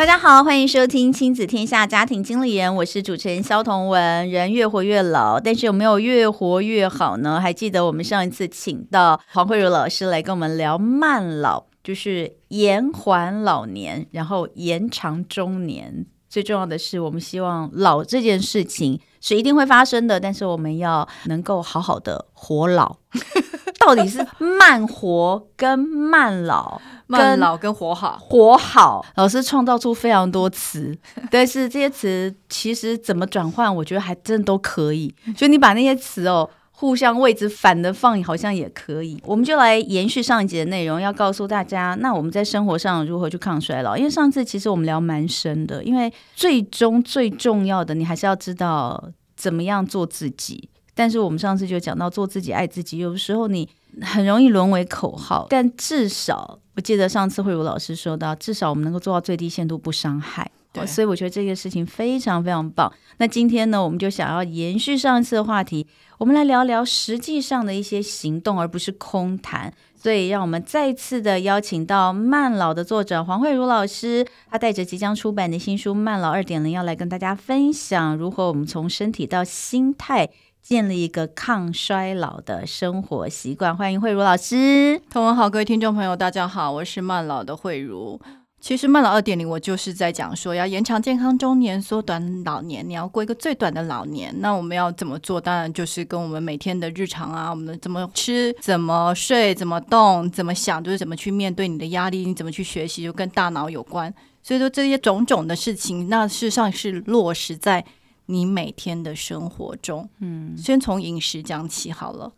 大家好，欢迎收听《亲子天下家庭经理人》，我是主持人肖同文。人越活越老，但是有没有越活越好呢？还记得我们上一次请到黄慧茹老师来跟我们聊慢老，就是延缓老年，然后延长中年。最重要的是，我们希望老这件事情是一定会发生的，但是我们要能够好好的活老。到底是慢活跟慢老？慢老跟活好，活好，老师创造出非常多词，但是这些词其实怎么转换，我觉得还真的都可以。所以你把那些词哦，互相位置反的放，好像也可以。我们就来延续上一集的内容，要告诉大家，那我们在生活上如何去抗衰老？因为上次其实我们聊蛮深的，因为最终最重要的，你还是要知道怎么样做自己。但是我们上次就讲到做自己、爱自己，有时候你很容易沦为口号，但至少。我记得上次慧茹老师说到，至少我们能够做到最低限度不伤害。对，所以我觉得这个事情非常非常棒。那今天呢，我们就想要延续上一次的话题，我们来聊聊实际上的一些行动，而不是空谈。所以，让我们再次的邀请到慢老的作者黄慧如老师，他带着即将出版的新书《慢老二点零》，要来跟大家分享如何我们从身体到心态。建立一个抗衰老的生活习惯。欢迎慧如老师。同文好，各位听众朋友，大家好，我是慢老的慧如。其实慢老二点零，我就是在讲说要延长健康中年，缩短老年，你要过一个最短的老年。那我们要怎么做？当然就是跟我们每天的日常啊，我们怎么吃、怎么睡、怎么动、怎么想，就是怎么去面对你的压力，你怎么去学习，就跟大脑有关。所以说这些种种的事情，那事实上是落实在。你每天的生活中，嗯，先从饮食讲起好了。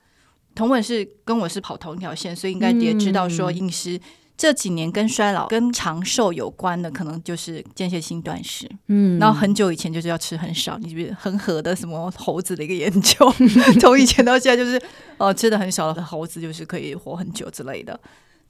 同文是跟我是跑同一条线，所以应该也知道说饮食这几年跟衰老、跟长寿有关的，可能就是间歇性断食。嗯，然后很久以前就是要吃很少，你是不是恒河的什么猴子的一个研究？从以前到现在就是哦、呃，吃的很少的猴子就是可以活很久之类的。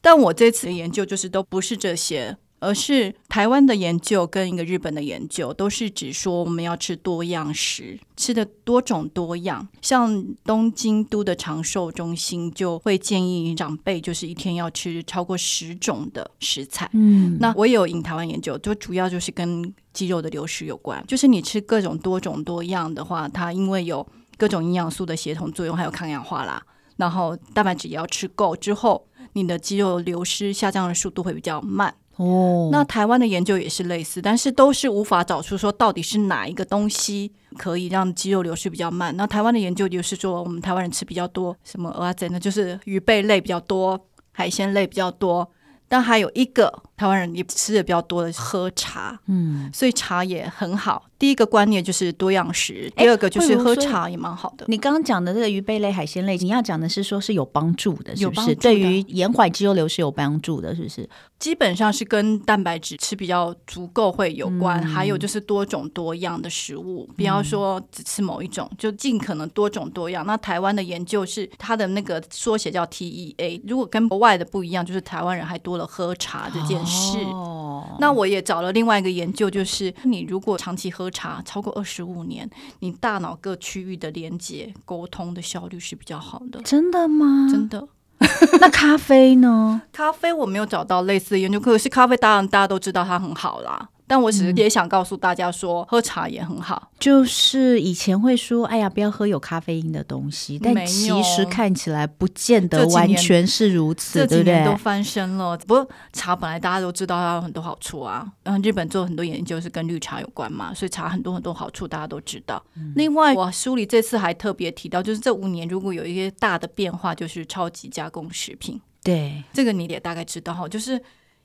但我这次的研究就是都不是这些。而是台湾的研究跟一个日本的研究，都是指说我们要吃多样食，吃的多种多样。像东京都的长寿中心就会建议长辈，就是一天要吃超过十种的食材。嗯，那我也有引台湾研究，就主要就是跟肌肉的流失有关。就是你吃各种多种多样的话，它因为有各种营养素的协同作用，还有抗氧化啦，然后蛋白质也要吃够之后，你的肌肉流失下降的速度会比较慢。哦，那台湾的研究也是类似，但是都是无法找出说到底是哪一个东西可以让肌肉流失比较慢。那台湾的研究就是说，我们台湾人吃比较多什么蚵仔煎呢，就是鱼贝类比较多，海鲜类比较多。但还有一个台湾人也吃的比较多的喝茶，嗯，所以茶也很好。第一个观念就是多样食，第二个就是喝茶也蛮好的。你刚刚讲的这个鱼贝类、海鲜类，你要讲的是说是有帮助的，是不是？对于延缓肌肉流失有帮助的，是不是？基本上是跟蛋白质吃比较足够会有关，嗯、还有就是多种多样的食物，不要说只吃某一种，就尽可能多种多样。那台湾的研究是它的那个缩写叫 TEA，如果跟国外的不一样，就是台湾人还多了喝茶这件事。哦、那我也找了另外一个研究，就是你如果长期喝。茶超过二十五年，你大脑各区域的连接沟通的效率是比较好的。真的吗？真的。那咖啡呢？咖啡我没有找到类似的研究，可是咖啡当然大家都知道它很好啦。但我只是也想告诉大家说，嗯、喝茶也很好。就是以前会说，哎呀，不要喝有咖啡因的东西，但其实看起来不见得完全是如此，对不对？这几年都翻身了。不过茶本来大家都知道它有很多好处啊。然后日本做很多研究是跟绿茶有关嘛，所以茶很多很多好处大家都知道。嗯、另外，我书里这次还特别提到，就是这五年如果有一些大的变化，就是超级加工食品。对，这个你也大概知道哈，就是。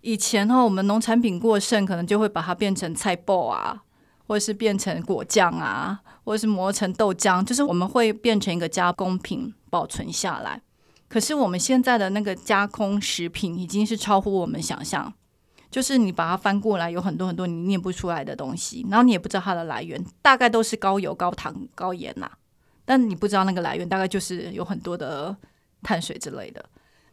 以前哈，我们农产品过剩，可能就会把它变成菜脯啊，或者是变成果酱啊，或者是磨成豆浆，就是我们会变成一个加工品保存下来。可是我们现在的那个加工食品已经是超乎我们想象，就是你把它翻过来，有很多很多你念不出来的东西，然后你也不知道它的来源，大概都是高油、高糖、高盐呐，但你不知道那个来源，大概就是有很多的碳水之类的。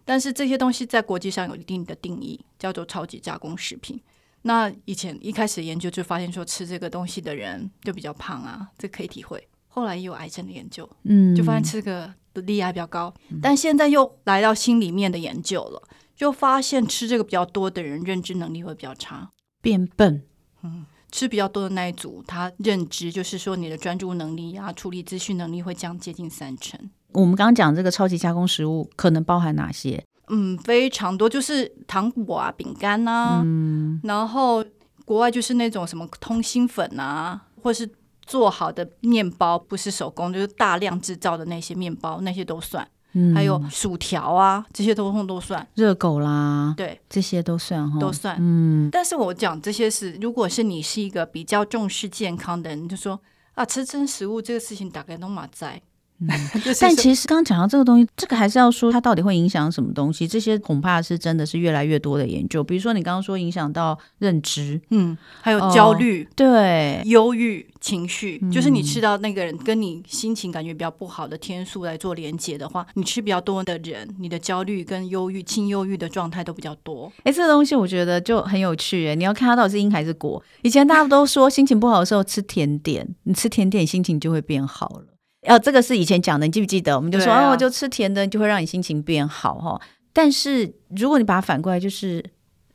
但是这些东西在国际上有一定的定义，叫做超级加工食品。那以前一开始研究就发现说，吃这个东西的人就比较胖啊，这可以体会。后来也有癌症的研究，嗯，就发现吃这个的罹癌比较高。嗯、但现在又来到心里面的研究了，就发现吃这个比较多的人认知能力会比较差，变笨。嗯，吃比较多的那一组，他认知就是说你的专注能力啊，处理资讯能力会降接近三成。我们刚刚讲这个超级加工食物可能包含哪些？嗯，非常多，就是糖果啊、饼干啊，嗯，然后国外就是那种什么通心粉啊，或是做好的面包，不是手工，就是大量制造的那些面包，那些都算。嗯，还有薯条啊，这些都通都算。热狗啦，对，这些都算哈，都算。嗯，但是我讲这些是，如果是你是一个比较重视健康的人，就说啊，吃真食物这个事情大概都马在。嗯、但其实刚刚讲到这个东西，这个还是要说它到底会影响什么东西？这些恐怕是真的是越来越多的研究。比如说你刚刚说影响到认知，嗯，还有焦虑、哦，对，忧郁情绪，嗯、就是你吃到那个人跟你心情感觉比较不好的天数来做连接的话，你吃比较多的人，你的焦虑跟忧郁、轻忧郁的状态都比较多。哎，这个东西我觉得就很有趣哎，你要看它到底是因还是果。以前大家都说心情不好的时候吃甜点，你吃甜点心情就会变好了。哦，这个是以前讲的，你记不记得？我们就说，啊、哦，就吃甜的就会让你心情变好哈。但是如果你把它反过来，就是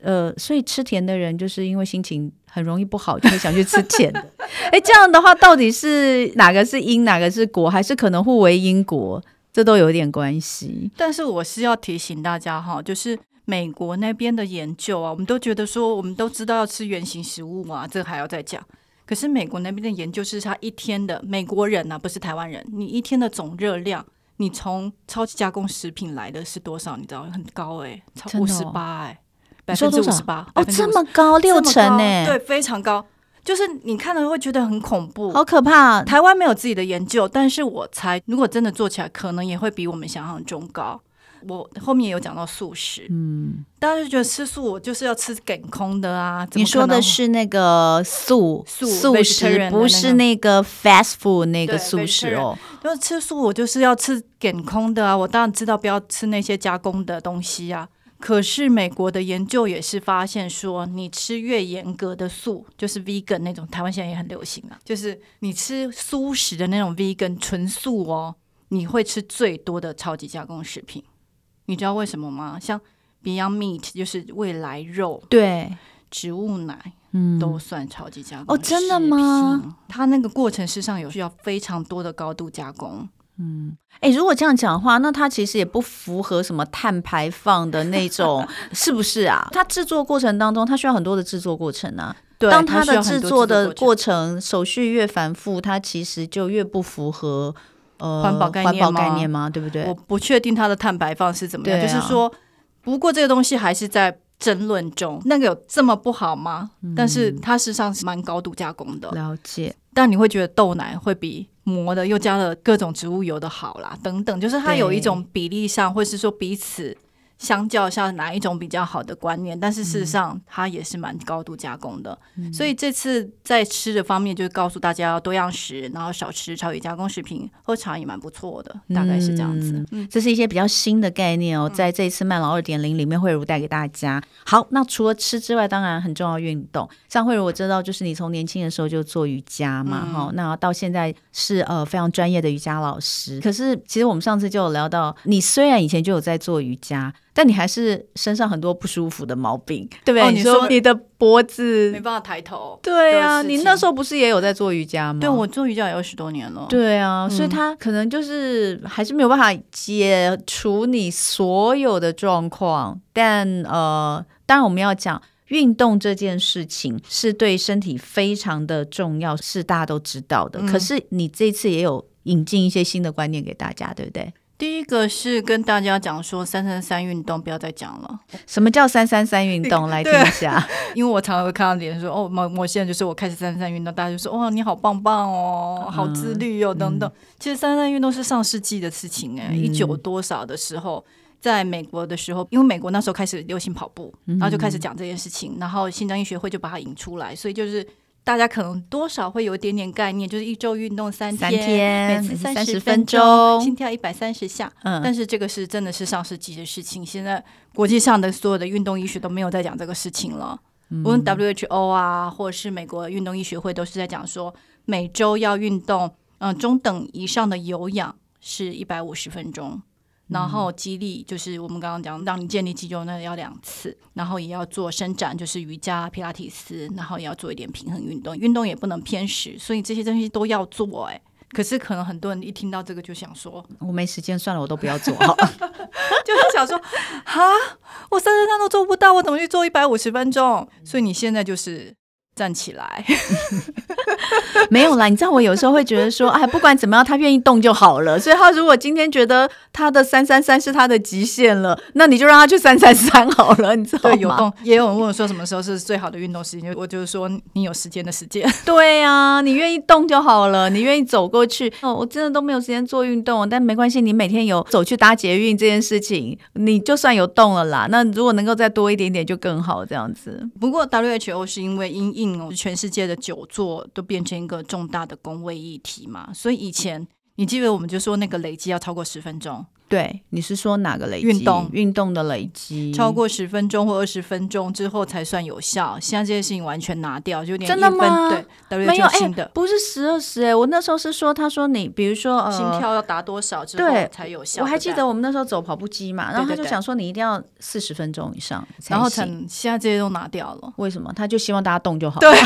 呃，所以吃甜的人就是因为心情很容易不好，就会想去吃甜的。哎，这样的话，到底是哪个是因，哪个是果，还是可能互为因果？这都有点关系。但是我是要提醒大家哈，就是美国那边的研究啊，我们都觉得说，我们都知道要吃原型食物嘛，这个还要再讲。可是美国那边的研究是，他一天的美国人呐、啊，不是台湾人，你一天的总热量，你从超级加工食品来的是多少？你知道很高哎、欸，超五十八哎，百分之五十八哦，这么高六成哎，对，非常高，就是你看了会觉得很恐怖，好可怕。台湾没有自己的研究，但是我猜如果真的做起来，可能也会比我们想象中高。我后面也有讲到素食，嗯，大家就觉得吃素我就是要吃梗空的啊。你说的是那个素素素食，不是那个 fast food 那个素食哦。就是吃素，我就是要吃梗空的啊。我当然知道不要吃那些加工的东西啊。可是美国的研究也是发现说，你吃越严格的素，就是 vegan 那种，台湾现在也很流行啊。就是你吃素食的那种 vegan 纯素哦，你会吃最多的超级加工食品。你知道为什么吗？像 Beyond Meat 就是未来肉，对，植物奶，嗯，都算超级加工。哦，真的吗？它那个过程事实上有需要非常多的高度加工。嗯，哎，如果这样讲的话，那它其实也不符合什么碳排放的那种，是不是啊？它制作过程当中，它需要很多的制作过程啊。对，当它的制作的过程手续越繁复，它其实就越不符合。呃，环保概念吗？环保概念吗？对不对？我不确定它的碳排放是怎么样。啊、就是说，不过这个东西还是在争论中。那个有这么不好吗？嗯、但是它实际上是蛮高度加工的。了解。但你会觉得豆奶会比磨的又加了各种植物油的好啦，等等，就是它有一种比例上，或是说彼此。相较下哪一种比较好的观念，但是事实上它也是蛮高度加工的，嗯、所以这次在吃的方面就是告诉大家要多样食，然后少吃超级加工食品，喝茶也蛮不错的，大概是这样子。嗯，这是一些比较新的概念哦，在这一次慢老二点零里面，慧如带给大家。好，那除了吃之外，当然很重要运动。像慧如我知道，就是你从年轻的时候就做瑜伽嘛，哈、嗯，那到现在是呃非常专业的瑜伽老师。可是其实我们上次就有聊到，你虽然以前就有在做瑜伽。但你还是身上很多不舒服的毛病，对不对？哦、你说你的脖子没办法抬头，对啊，你那时候不是也有在做瑜伽吗？对，我做瑜伽也二十多年了，对啊，嗯、所以他可能就是还是没有办法解除你所有的状况。但呃，当然我们要讲运动这件事情是对身体非常的重要，是大家都知道的。嗯、可是你这次也有引进一些新的观念给大家，对不对？第一个是跟大家讲说三三三运动不要再讲了。什么叫三三三运动？来听一下。因为我常常会看到别人说哦，某某些人就是我开始三三三运动，大家就说哇，你好棒棒哦，好自律哦，等等。嗯、其实三三三运动是上世纪的事情哎，一九多少的时候，在美国的时候，因为美国那时候开始流行跑步，然后就开始讲这件事情，然后心脏医学会就把它引出来，所以就是。大家可能多少会有一点点概念，就是一周运动三天，三天每次三十分钟，心跳一百三十下。嗯，但是这个是真的是上世纪的事情，现在国际上的所有的运动医学都没有在讲这个事情了。无论 WHO 啊，或者是美国运动医学会，都是在讲说每周要运动，嗯，中等以上的有氧是一百五十分钟。然后肌力就是我们刚刚讲，让你建立肌肉，那要两次，然后也要做伸展，就是瑜伽、皮拉提斯，然后也要做一点平衡运动，运动也不能偏食，所以这些东西都要做。哎，可是可能很多人一听到这个就想说，我没时间，算了，我都不要做好 就是想说，哈，我三十三都做不到，我怎么去做一百五十分钟？所以你现在就是。站起来，没有啦。你知道我有时候会觉得说，哎，不管怎么样，他愿意动就好了。所以他如果今天觉得他的三三三是他的极限了，那你就让他去三三三好了。你知道吗？对，有动。也有人问我说，什么时候是最好的运动时间？我就是说，你有时间的时间。对呀、啊，你愿意动就好了，你愿意走过去。哦，我真的都没有时间做运动，但没关系，你每天有走去搭捷运这件事情，你就算有动了啦。那如果能够再多一点点就更好，这样子。不过 WHO 是因为因应。全世界的久坐就变成一个重大的公卫议题嘛，所以以前你记得我们就说那个累积要超过十分钟。对，你是说哪个累积？运动运动的累积超过十分钟或二十分钟之后才算有效。现在这些事情完全拿掉，就有点真的吗？对，没有哎，不是十二十哎，我那时候是说，他说你比如说、呃、心跳要达多少之后才有效。我还记得我们那时候走跑步机嘛，然后他就想说你一定要四十分钟以上然后成现在这些都拿掉了，为什么？他就希望大家动就好。对。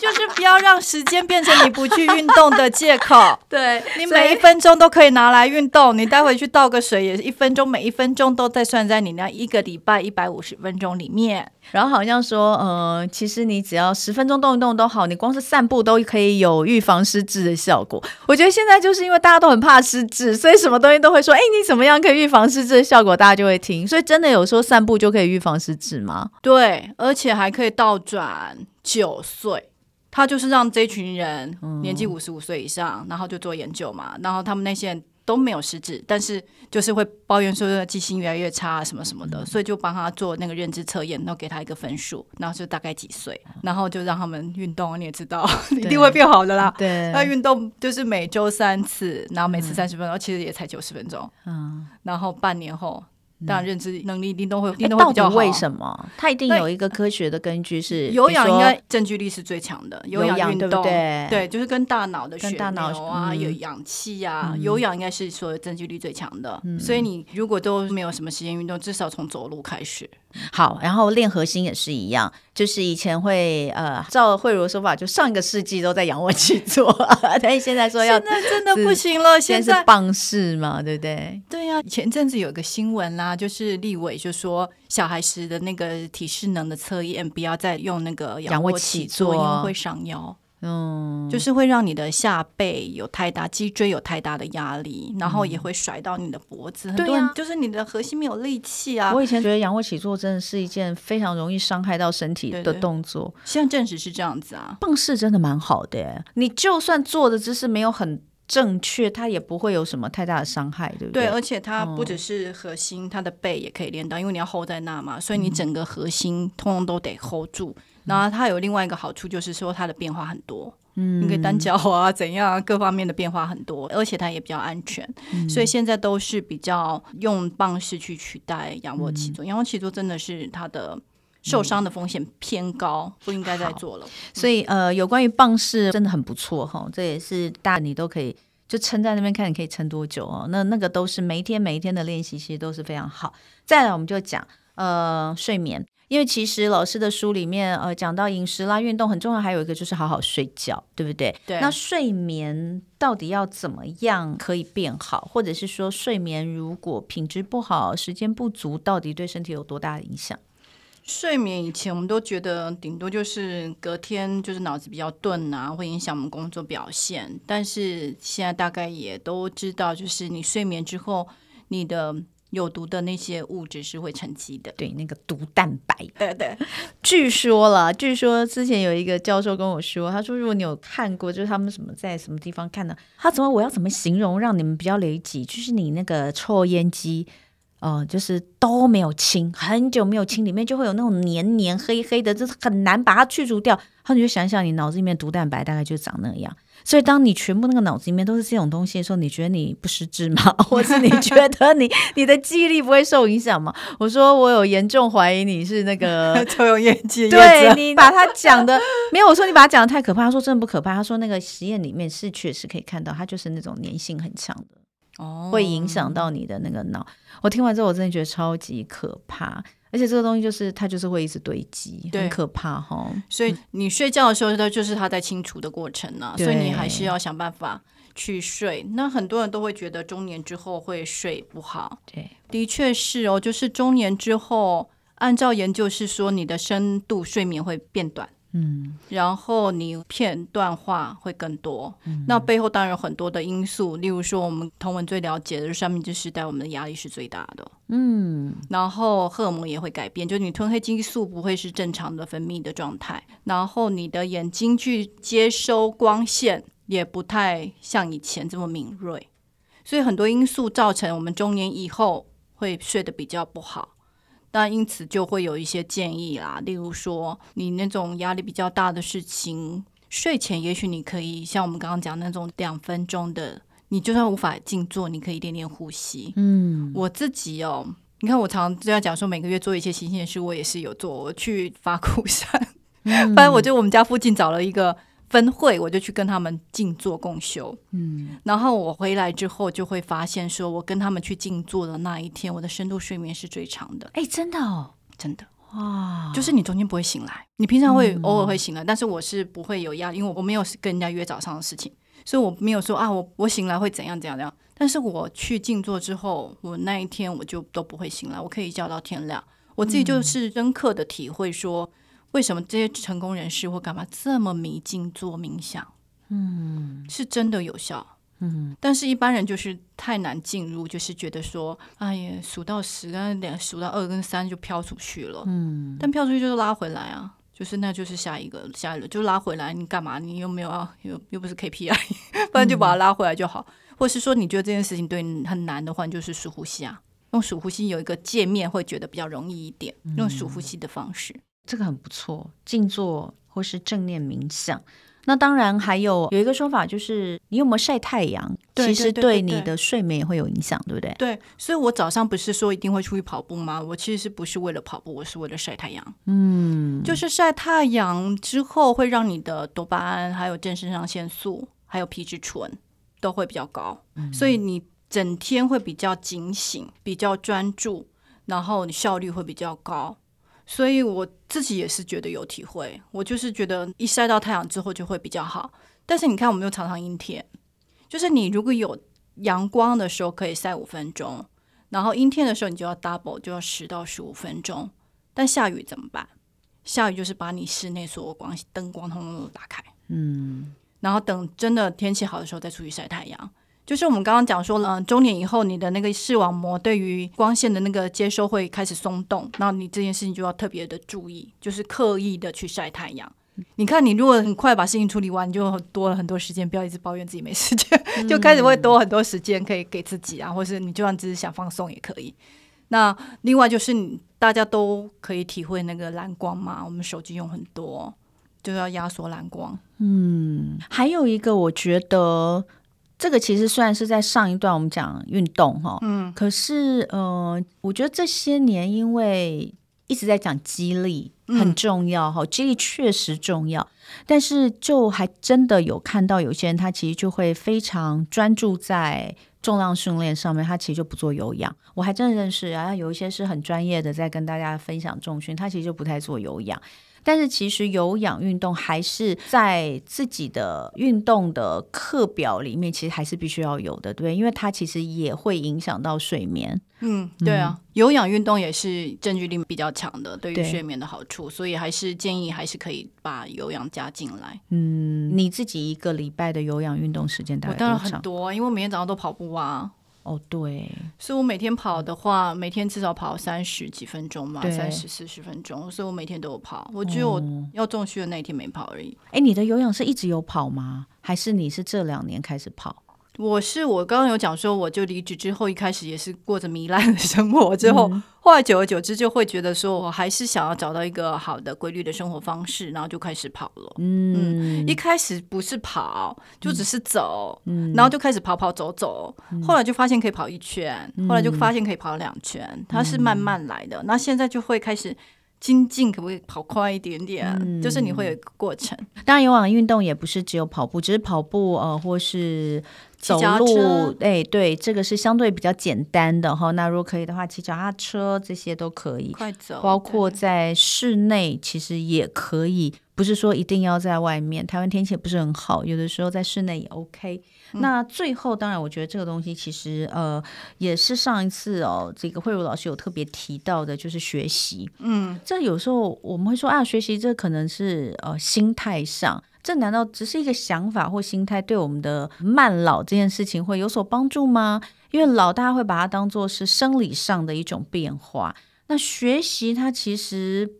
就是不要让时间变成你不去运动的借口。对，你每一分钟都可以拿来运动，你待会去倒个水也是一分钟，每一分钟都在算在你那一个礼拜一百五十分钟里面。然后好像说，呃，其实你只要十分钟动一动都好，你光是散步都可以有预防失智的效果。我觉得现在就是因为大家都很怕失智，所以什么东西都会说，哎，你怎么样可以预防失智的效果，大家就会听。所以真的有说散步就可以预防失智吗？对，而且还可以倒转九岁。他就是让这群人年纪五十五岁以上，嗯，然后就做研究嘛，然后他们那些人都没有失智，但是就是会抱怨说记性越来越差什么什么的，嗯，所以就帮他做那个认知测验，然后给他一个分数，然后就大概几岁，然后就让他们运动，你也知道 一定会变好的啦。对，那运动就是每周三次，然后每次三十分钟，嗯，其实也才九十分钟。嗯，然后半年后。当然，认知能力一定都会，一定都会比较好。到底为什么？它一定有一个科学的根据是，有氧应该证据力是最强的。有氧运动，对不对？对，就是跟大脑的血流啊，嗯、有氧气啊，有氧应该是所有证据力最强的、嗯。所以你如果都没有什么时间运动，至少从走路开始。好，然后练核心也是一样，就是以前会呃，照慧如的说法，就上一个世纪都在仰卧起坐，但是现在说要，现在真的不行了，现在是棒式嘛，对不对？对呀、啊，前阵子有个新闻啦、啊，就是立委就说小孩时的那个体适能的测验，不要再用那个仰卧起坐，因为会伤腰。嗯，就是会让你的下背有太大，脊椎有太大的压力，然后也会甩到你的脖子。嗯、很多人就是你的核心没有力气啊。我以前觉得仰卧起坐真的是一件非常容易伤害到身体的动作。对对，现在证实是这样子啊，棒式真的蛮好的。你就算做的姿势没有很正确，它也不会有什么太大的伤害，对不对？对，而且它不只是核心，它的背也可以练到，因为你要 hold 在那嘛，所以你整个核心通通都得 hold 住。然后它有另外一个好处，就是说它的变化很多，嗯，你可以单脚啊，怎样，各方面的变化很多，而且它也比较安全，嗯、所以现在都是比较用棒式去取代仰卧起坐。仰卧起坐真的是它的受伤的风险偏高，嗯、不应该再做了。所以呃，有关于棒式真的很不错哈，这也是大你都可以就撑在那边看，你可以撑多久哦？那那个都是每一天每一天的练习，其实都是非常好。再来，我们就讲呃睡眠。因为其实老师的书里面，呃，讲到饮食啦、运动很重要，还有一个就是好好睡觉，对不对？对。那睡眠到底要怎么样可以变好，或者是说睡眠如果品质不好、时间不足，到底对身体有多大的影响？睡眠以前我们都觉得顶多就是隔天就是脑子比较钝啊，会影响我们工作表现。但是现在大概也都知道，就是你睡眠之后，你的。有毒的那些物质是会沉积的，对，那个毒蛋白。对 对，据说了，据说之前有一个教授跟我说，他说如果你有看过，就是他们什么在什么地方看的，他怎么我要怎么形容让你们比较理解？就是你那个抽烟机，呃，就是都没有清，很久没有清，里面就会有那种黏黏黑黑的，就是很难把它去除掉。然后你就想想，你脑子里面毒蛋白大概就长那样。所以，当你全部那个脑子里面都是这种东西的时候，你觉得你不失智吗？或是你觉得你你的记忆力不会受影响吗？我说我有严重怀疑你是那个 抽油烟机，对你把他讲的没有。我说你把他讲的太可怕。他说真的不可怕。他说那个实验里面是确实可以看到，它就是那种粘性很强的。哦，会影响到你的那个脑。我听完之后，我真的觉得超级可怕。而且这个东西就是它就是会一直堆积，很可怕哈。所以你睡觉的时候，它就是它在清除的过程呢、啊。所以你还是要想办法去睡。那很多人都会觉得中年之后会睡不好。对，的确是哦，就是中年之后，按照研究是说，你的深度睡眠会变短。嗯，然后你片段化会更多，嗯，那背后当然有很多的因素，例如说我们同文最了解的是三明治时代，我们的压力是最大的，嗯，然后荷尔蒙也会改变，就是你吞黑激素不会是正常的分泌的状态，然后你的眼睛去接收光线也不太像以前这么敏锐，所以很多因素造成我们中年以后会睡得比较不好。那因此就会有一些建议啦，例如说你那种压力比较大的事情，睡前也许你可以像我们刚刚讲那种两分钟的，你就算无法静坐，你可以练练呼吸。嗯，我自己哦，你看我常常就要讲说每个月做一些新鲜事，我也是有做，我去法鼓山，反正我就我们家附近找了一个。分会，我就去跟他们静坐共修。嗯，然后我回来之后就会发现，说我跟他们去静坐的那一天，我的深度睡眠是最长的。哎，真的哦，真的哇！就是你中间不会醒来，你平常会偶尔会醒来，嗯，但是我是不会有压力，因为我没有跟人家约早上的事情，所以我没有说啊，我我醒来会怎样怎样怎样。但是我去静坐之后，我那一天我就都不会醒来，我可以一觉到天亮。我自己就是深刻的体会说。为什么这些成功人士或干嘛这么迷静做冥想？嗯，是真的有效。嗯，但是一般人就是太难进入，就是觉得说，哎呀，数到十跟两，数到二跟三就飘出去了。嗯，但飘出去就是拉回来啊，就是那就是下一个，下一轮就拉回来。你干嘛？你又没有啊？又又不是 KPI，不然就把它拉回来就好。嗯，或是说你觉得这件事情对你很难的话，你就是数呼吸啊，用数呼吸有一个界面会觉得比较容易一点，用数呼吸的方式。这个很不错，静坐或是正念冥想。那当然还有有一个说法，就是你有没有晒太阳，其实对你的睡眠也会有影响，对不对？对，所以我早上不是说一定会出去跑步吗？我其实是不是为了跑步，我是为了晒太阳。嗯，就是晒太阳之后会让你的多巴胺、还有正肾上腺素、还有皮质醇都会比较高，嗯，所以你整天会比较警醒、比较专注，然后你效率会比较高。所以我自己也是觉得有体会，我就是觉得一晒到太阳之后就会比较好。但是你看，我们又常常阴天，就是你如果有阳光的时候可以晒五分钟，然后阴天的时候你就要 double，就要十到十五分钟。但下雨怎么办？下雨就是把你室内所有光灯光通通都打开，嗯，然后等真的天气好的时候再出去晒太阳。就是我们刚刚讲说了，中年以后你的那个视网膜对于光线的那个接收会开始松动，那你这件事情就要特别的注意，就是刻意的去晒太阳。你看，你如果很快把事情处理完，你就多了很多时间，不要一直抱怨自己没时间，就开始会多很多时间可以给自己啊，或是你就算只是想放松也可以。那另外就是你大家都可以体会那个蓝光嘛，我们手机用很多，就要压缩蓝光。嗯，还有一个我觉得。这个其实虽然是在上一段我们讲运动哈，嗯，可是呃，我觉得这些年因为一直在讲激励很重要哈，激励确实重要，但是就还真的有看到有些人他其实就会非常专注在重量训练上面，他其实就不做有氧。我还真的认识啊，有一些是很专业的在跟大家分享重训，他其实就不太做有氧。但是其实有氧运动还是在自己的运动的课表里面，其实还是必须要有的，对，因为它其实也会影响到睡眠。嗯，对啊，嗯、有氧运动也是证据力比较强的，对于睡眠的好处，所以还是建议还是可以把有氧加进来。嗯，你自己一个礼拜的有氧运动时间大概多长？我当然很多，因为每天早上都跑步啊。哦，对，所以我每天跑的话，每天至少跑三十几分钟嘛，三十四十分钟，所以我每天都有跑。我只有我要重训的那一天没跑而已。哎、嗯，你的有氧是一直有跑吗？还是你是这两年开始跑？我是我刚刚有讲说，我就离职之后，一开始也是过着糜烂的生活，之后、嗯、后来久而久之就会觉得说，我还是想要找到一个好的规律的生活方式，然后就开始跑了。嗯，嗯一开始不是跑，就只是走，嗯、然后就开始跑跑走走，嗯、后来就发现可以跑一圈，后来就发现可以跑两圈，嗯、它是慢慢来的。那现在就会开始。精进可不可以跑快一点点？嗯、就是你会有一个过程。当然，有氧运动也不是只有跑步，只是跑步呃，或是走路。哎，对，这个是相对比较简单的哈。那如果可以的话，骑脚踏车这些都可以。快走，包括在室内其实也可以，不是说一定要在外面。台湾天气也不是很好，有的时候在室内也 OK。那最后，当然，我觉得这个东西其实呃，也是上一次哦，这个慧茹老师有特别提到的，就是学习。嗯，这有时候我们会说啊，学习这可能是呃心态上，这难道只是一个想法或心态，对我们的慢老这件事情会有所帮助吗？因为老大家会把它当做是生理上的一种变化，那学习它其实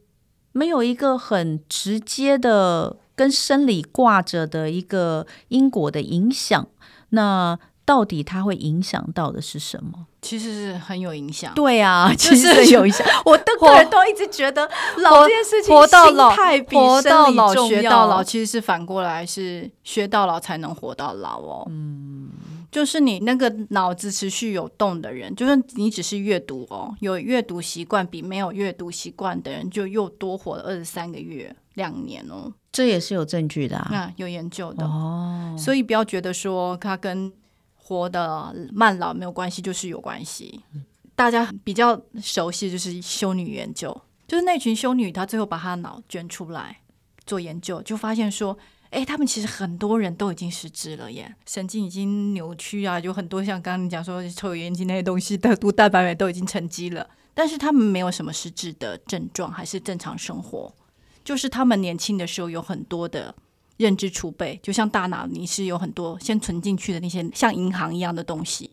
没有一个很直接的跟生理挂着的一个因果的影响。那到底它会影响到的是什么？其实是很有影响。对啊，其实很有影响。我的个人都一直觉得老这件事情，活到老，活到老学到老，其实是反过来，是学到老才能活到老哦。嗯，就是你那个脑子持续有动的人，就是你只是阅读哦，有阅读习惯，比没有阅读习惯的人就又多活了二十三个月。两年哦，这也是有证据的啊，嗯、有研究的哦。所以不要觉得说它跟活的慢老没有关系，就是有关系。大家比较熟悉的就是修女研究，就是那群修女，她最后把她脑捐出来做研究，就发现说，哎，他们其实很多人都已经失智了耶，神经已经扭曲啊，有很多像刚刚你讲说抽油烟机那些东西的毒蛋白酶都已经沉积了，但是他们没有什么失智的症状，还是正常生活。就是他们年轻的时候有很多的认知储备，就像大脑，你是有很多先存进去的那些像银行一样的东西。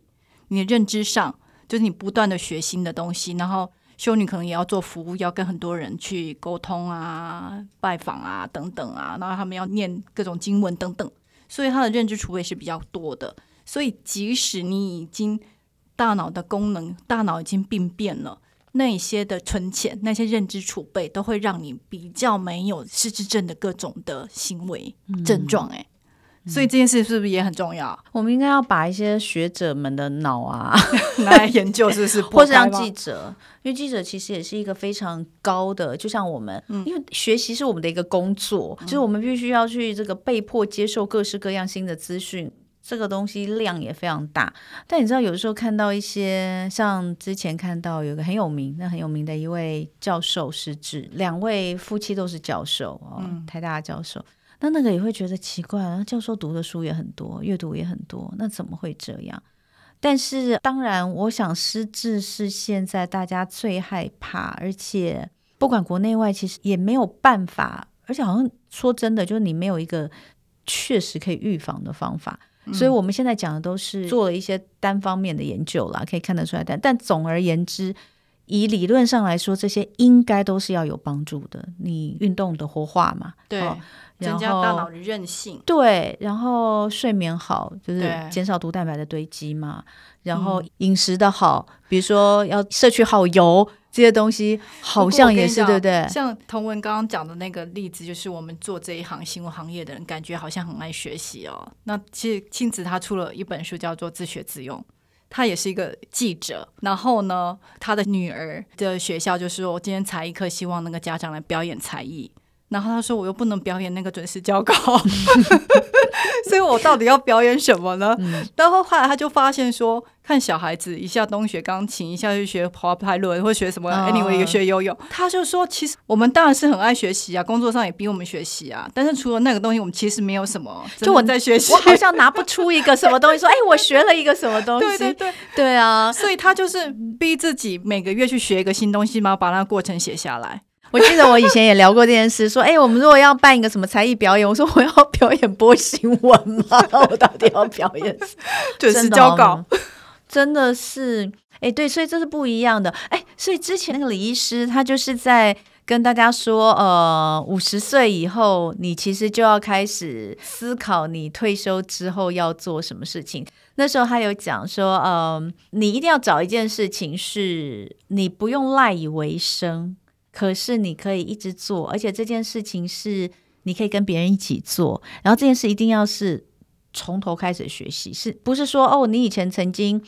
你的认知上，就是你不断的学新的东西。然后修女可能也要做服务，要跟很多人去沟通啊、拜访啊等等啊。然后他们要念各种经文等等，所以他的认知储备是比较多的。所以即使你已经大脑的功能，大脑已经病变了。那些的存钱，那些认知储备，都会让你比较没有失智症的各种的行为症状。哎、嗯，所以这件事是不是也很重要？我们应该要把一些学者们的脑啊拿 来研究，是不是？或是让记者，因为记者其实也是一个非常高的，就像我们，嗯、因为学习是我们的一个工作，嗯、就是我们必须要去这个被迫接受各式各样新的资讯。这个东西量也非常大，但你知道，有的时候看到一些，像之前看到有个很有名、那很有名的一位教授失智，两位夫妻都是教授哦，嗯、台大教授，那那个也会觉得奇怪，啊教授读的书也很多，阅读也很多，那怎么会这样？但是当然，我想失智是现在大家最害怕，而且不管国内外，其实也没有办法，而且好像说真的，就是你没有一个确实可以预防的方法。所以我们现在讲的都是做了一些单方面的研究啦，可以看得出来。但但总而言之，以理论上来说，这些应该都是要有帮助的。你运动的活化嘛，对，哦、增加大脑的韧性，对，然后睡眠好，就是减少毒蛋白的堆积嘛。然后饮食的好，嗯、比如说要摄取好油。这些东西好像也是对不对？像童文刚刚讲的那个例子，就是我们做这一行新闻行业的人，感觉好像很爱学习哦。那其实庆子他出了一本书，叫做《自学自用》，他也是一个记者。然后呢，他的女儿的学校就是说，我今天才艺课希望那个家长来表演才艺。然后他说：“我又不能表演那个准时交稿，所以我到底要表演什么呢？”嗯、然后后来他就发现说，看小孩子一下东学钢琴，一下就学滑排轮，或学什么，anyway 学游泳。他就说：“其实我们当然是很爱学习啊，工作上也逼我们学习啊。但是除了那个东西，我们其实没有什么。就我在学习，我好像拿不出一个什么东西，说：‘哎，我学了一个什么东西。’对对对，对啊。所以他就是逼自己每个月去学一个新东西嘛，把那个过程写下来。”我记得我以前也聊过这件事，说，哎、欸，我们如果要办一个什么才艺表演，我说我要表演播新闻吗？我到底要表演？就是交稿，真的是，哎、欸，对，所以这是不一样的，哎、欸，所以之前那个李医师他就是在跟大家说，呃，五十岁以后，你其实就要开始思考你退休之后要做什么事情。那时候他有讲说，嗯、呃，你一定要找一件事情是你不用赖以为生，可是你可以一直做，而且这件事情是你可以跟别人一起做。然后这件事一定要是从头开始学习，是不是说哦，你以前曾经。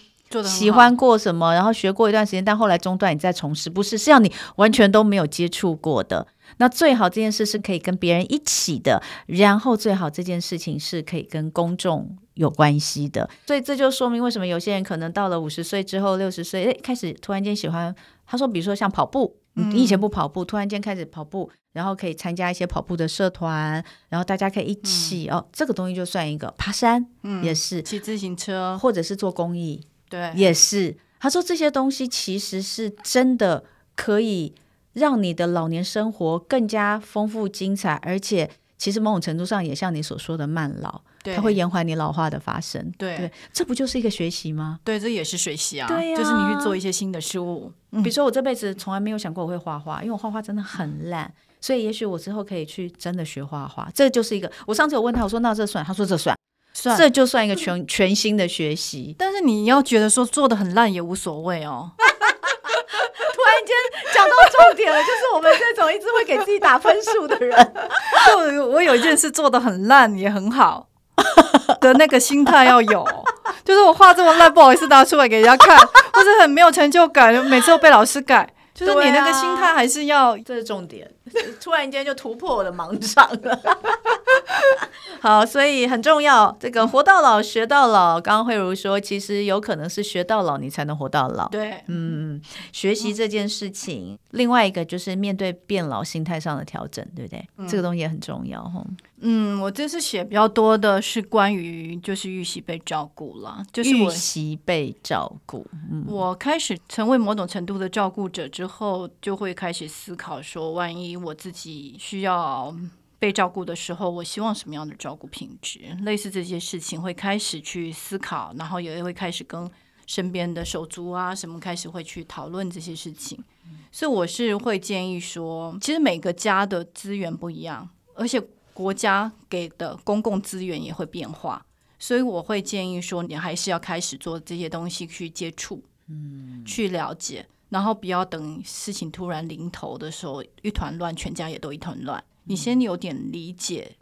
喜欢过什么，然后学过一段时间，但后来中断，你再从事，不是，是要你完全都没有接触过的。那最好这件事是可以跟别人一起的，然后最好这件事情是可以跟公众有关系的。所以这就说明为什么有些人可能到了五十岁之后、六十岁，诶，开始突然间喜欢。他说，比如说像跑步，你以前不跑步，突然间开始跑步，然后可以参加一些跑步的社团，然后大家可以一起哦，这个东西就算一个爬山，也是骑自行车，或者是做公益。对，也是。他说这些东西其实是真的可以让你的老年生活更加丰富精彩，而且其实某种程度上也像你所说的慢老，对，它会延缓你老化的发生。对，对，这不就是一个学习吗？对，这也是学习啊。对呀，就是你去做一些新的事物。嗯，比如说我这辈子从来没有想过我会画画，因为我画画真的很烂，所以也许我之后可以去真的学画画。这就是一个，我上次有问他，我说那这算？他说这算。算这就算一个全全新的学习，但是你要觉得说做的很烂也无所谓哦。突然间讲到重点了，就是我们这种一直会给自己打分数的人，就我有一件事做的很烂也很好 的那个心态要有，就是我画这么烂不好意思拿出来给人家看，或者很没有成就感，每次都被老师改，就是你那个心态还是要，这是重点。突然间就突破我的盲肠了。好，所以很重要，这个活到老学到老。刚刚慧茹说，其实有可能是学到老，你才能活到老。对，嗯，学习这件事情，嗯、另外一个就是面对变老心态上的调整，对不对？嗯、这个东西也很重要哈。嗯，我这次写比较多的是关于就是预习被照顾了，就是预习被照顾。嗯，我开始成为某种程度的照顾者之后，就会开始思考说，万一我自己需要。被照顾的时候，我希望什么样的照顾品质？类似这些事情会开始去思考，然后也会开始跟身边的手足啊什么开始会去讨论这些事情。所以我是会建议说，其实每个家的资源不一样，而且国家给的公共资源也会变化，所以我会建议说，你还是要开始做这些东西去接触，嗯，去了解，然后不要等事情突然临头的时候一团乱，全家也都一团乱。你先有点理解，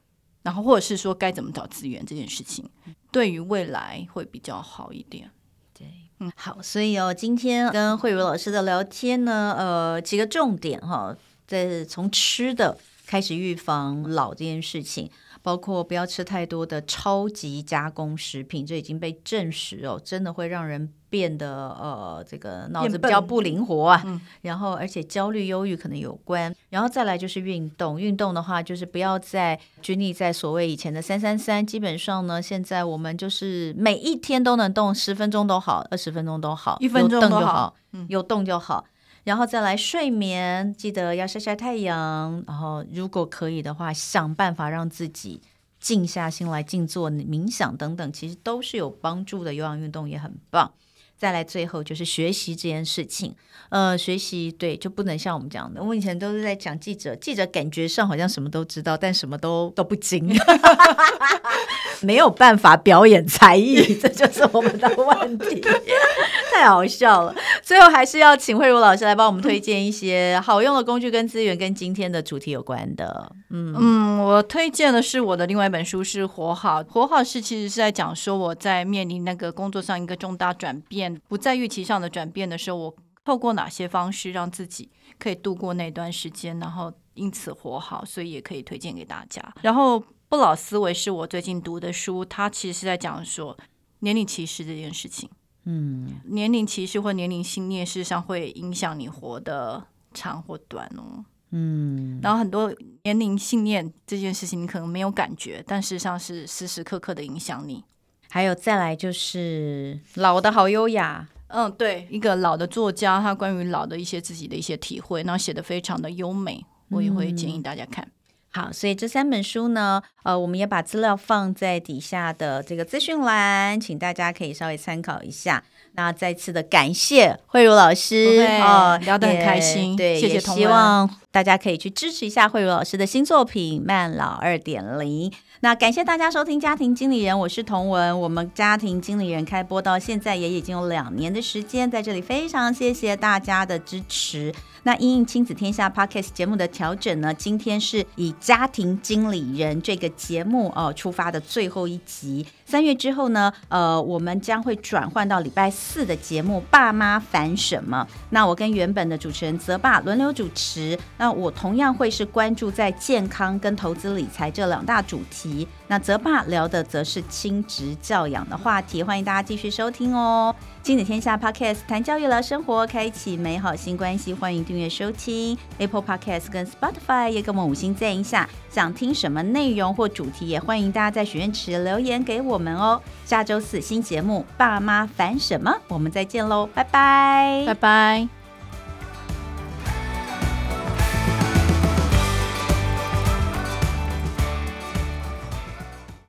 然后或者是说该怎么找资源这件事情，对于未来会比较好一点。对，嗯，好，所以哦，今天跟慧茹老师的聊天呢，呃，几个重点哈，在从吃的开始预防老这件事情。包括不要吃太多的超级加工食品，这已经被证实哦，真的会让人变得呃，这个脑子比较不灵活啊。嗯、然后，而且焦虑、忧郁可能有关。然后再来就是运动，运动的话就是不要再拘泥在所谓以前的三三三。基本上呢，现在我们就是每一天都能动十分钟都好，二十分钟都好，一分钟都好，有动就好。嗯然后再来睡眠，记得要晒晒太阳。然后如果可以的话，想办法让自己静下心来静坐、冥想等等，其实都是有帮助的。有氧运动也很棒。再来最后就是学习这件事情，呃，学习对就不能像我们讲的，我们以前都是在讲记者，记者感觉上好像什么都知道，但什么都都不精，没有办法表演才艺，这就是我们的问题，太好笑了。最后还是要请慧茹老师来帮我们推荐一些好用的工具跟资源，跟今天的主题有关的。嗯嗯，我推荐的是我的另外一本书是《活好》，《活好》是其实是在讲说我在面临那个工作上一个重大转变。不在预期上的转变的时候，我透过哪些方式让自己可以度过那段时间，然后因此活好，所以也可以推荐给大家。然后不老思维是我最近读的书，它其实是在讲说年龄歧视这件事情。嗯，年龄歧视或年龄信念事实上会影响你活的长或短哦。嗯，然后很多年龄信念这件事情你可能没有感觉，但事实上是时时刻刻的影响你。还有再来就是老的好优雅，嗯，对，一个老的作家，他关于老的一些自己的一些体会，然后写的非常的优美，我也会建议大家看。嗯、好，所以这三本书呢，呃，我们也把资料放在底下的这个资讯栏，请大家可以稍微参考一下。那再次的感谢慧茹老师哦，聊得很开心，对，谢谢同。希望大家可以去支持一下慧茹老师的新作品《慢老二点零》。那感谢大家收听《家庭经理人》，我是童文。我们《家庭经理人》开播到现在也已经有两年的时间，在这里非常谢谢大家的支持。那因应亲子天下 Podcast 节目的调整呢，今天是以《家庭经理人》这个节目哦出发的最后一集。三月之后呢，呃，我们将会转换到礼拜四的节目《爸妈烦什么》。那我跟原本的主持人泽爸轮流主持。那我同样会是关注在健康跟投资理财这两大主题。那泽爸聊的则是亲职教养的话题。欢迎大家继续收听哦。亲子天下 Podcast 谈教育聊生活，开启美好新关系。欢迎订阅收听 Apple Podcast 跟 Spotify，也给我们五星赞一下。想听什么内容或主题，也欢迎大家在许愿池留言给我们哦。下周四新节目《爸妈烦什么》，我们再见喽，拜拜，拜拜。